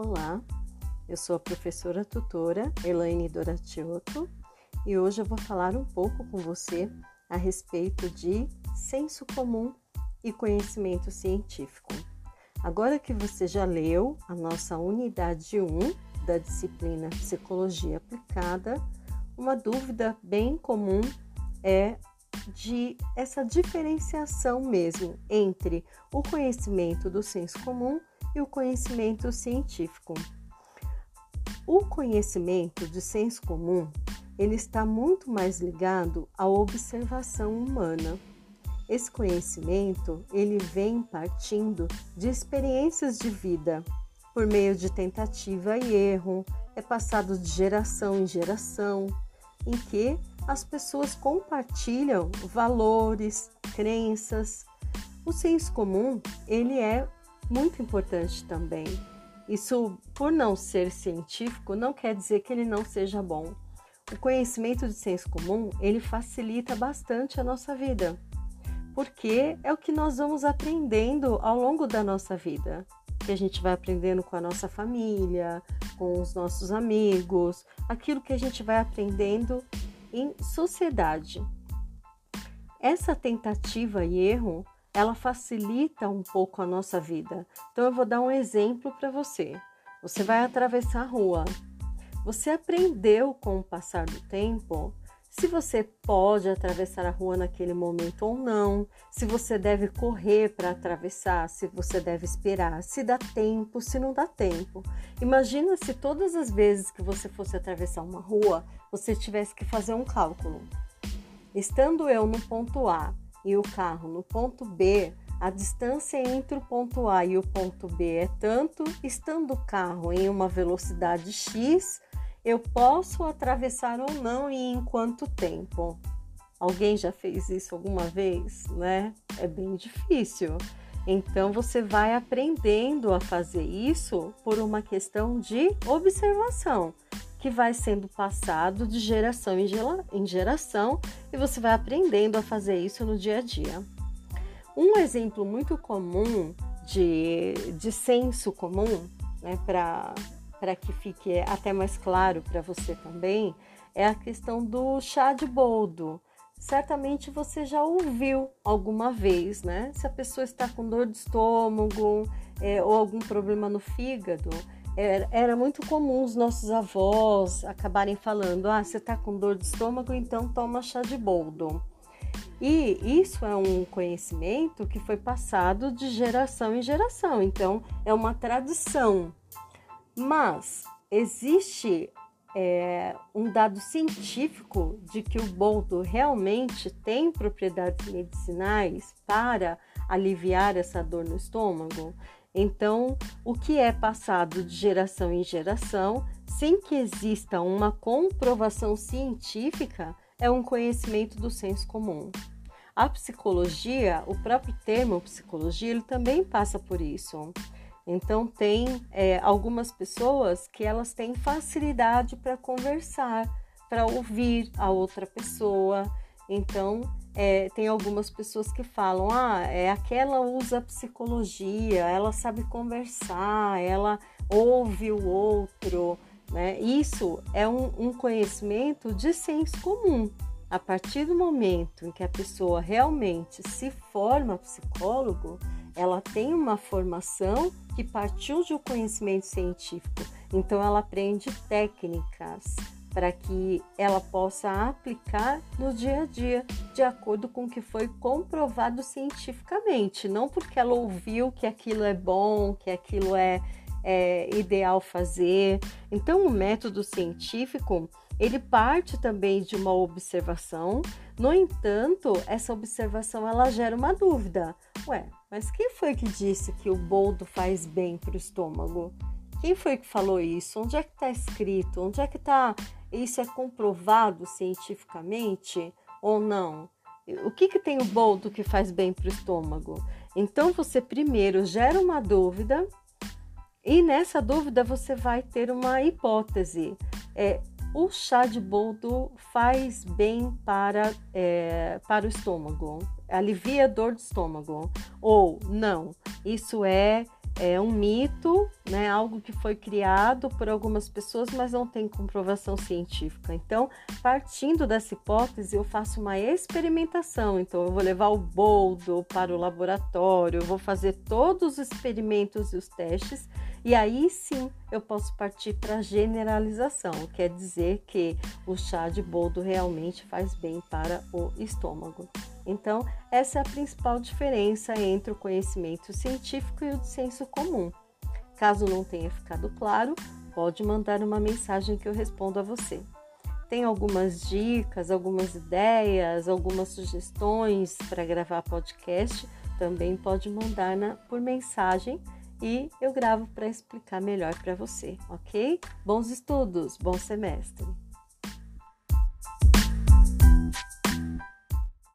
Olá, eu sou a professora tutora Elaine Doratiotto e hoje eu vou falar um pouco com você a respeito de senso comum e conhecimento científico. Agora que você já leu a nossa unidade 1 da disciplina Psicologia Aplicada, uma dúvida bem comum é de essa diferenciação mesmo entre o conhecimento do senso comum e o conhecimento científico. O conhecimento de senso comum, ele está muito mais ligado à observação humana. Esse conhecimento, ele vem partindo de experiências de vida, por meio de tentativa e erro, é passado de geração em geração, em que as pessoas compartilham valores, crenças. O senso comum, ele é muito importante também. Isso, por não ser científico, não quer dizer que ele não seja bom. O conhecimento de senso comum, ele facilita bastante a nossa vida, porque é o que nós vamos aprendendo ao longo da nossa vida, que a gente vai aprendendo com a nossa família, com os nossos amigos, aquilo que a gente vai aprendendo em sociedade. Essa tentativa e erro ela facilita um pouco a nossa vida. Então eu vou dar um exemplo para você. Você vai atravessar a rua. Você aprendeu com o passar do tempo se você pode atravessar a rua naquele momento ou não, se você deve correr para atravessar, se você deve esperar, se dá tempo, se não dá tempo. Imagina se todas as vezes que você fosse atravessar uma rua, você tivesse que fazer um cálculo. Estando eu no ponto A e o carro no ponto B, a distância entre o ponto A e o ponto B é tanto, estando o carro em uma velocidade X, eu posso atravessar ou não e em quanto tempo. Alguém já fez isso alguma vez, né? É bem difícil. Então você vai aprendendo a fazer isso por uma questão de observação que vai sendo passado de geração em geração e você vai aprendendo a fazer isso no dia a dia. Um exemplo muito comum de, de senso comum, né, para que fique até mais claro para você também, é a questão do chá de boldo. Certamente você já ouviu alguma vez, né? Se a pessoa está com dor de estômago é, ou algum problema no fígado, era, muito comum os nossos avós acabarem falando: ah, você está com dor de estômago, então toma chá de boldo. E isso é um conhecimento que foi passado de geração em geração, então é uma tradição. Mas existe é, um dado científico de que o boldo realmente tem propriedades medicinais para aliviar essa dor no estômago? Então, o que é passado de geração em geração, sem que exista uma comprovação científica, é um conhecimento do senso comum. A psicologia, o próprio termo psicologia, ele também passa por isso. Então, tem é, algumas pessoas que elas têm facilidade para conversar, para ouvir a outra pessoa. Então, é, tem algumas pessoas que falam: ah, é aquela usa psicologia, ela sabe conversar, ela ouve o outro. Né? Isso é um, um conhecimento de senso comum. A partir do momento em que a pessoa realmente se forma psicólogo, ela tem uma formação que partiu de um conhecimento científico. Então, ela aprende técnicas, para que ela possa aplicar no dia a dia, de acordo com o que foi comprovado cientificamente, não porque ela ouviu que aquilo é bom, que aquilo é, é ideal fazer. Então, o método científico ele parte também de uma observação. No entanto, essa observação ela gera uma dúvida. Ué, mas quem foi que disse que o boldo faz bem para o estômago? Quem foi que falou isso? Onde é que está escrito? Onde é que está isso é comprovado cientificamente ou não? O que, que tem o boldo que faz bem para o estômago? Então você primeiro gera uma dúvida e nessa dúvida você vai ter uma hipótese. É, o chá de boldo faz bem para, é, para o estômago, alivia a dor do estômago. Ou não, isso é é um mito, né? Algo que foi criado por algumas pessoas, mas não tem comprovação científica. Então, partindo dessa hipótese, eu faço uma experimentação. Então, eu vou levar o boldo para o laboratório, eu vou fazer todos os experimentos e os testes, e aí sim eu posso partir para generalização, quer dizer que o chá de boldo realmente faz bem para o estômago. Então, essa é a principal diferença entre o conhecimento científico e o senso comum. Caso não tenha ficado claro, pode mandar uma mensagem que eu respondo a você. Tem algumas dicas, algumas ideias, algumas sugestões para gravar podcast? Também pode mandar na, por mensagem e eu gravo para explicar melhor para você, ok? Bons estudos, bom semestre!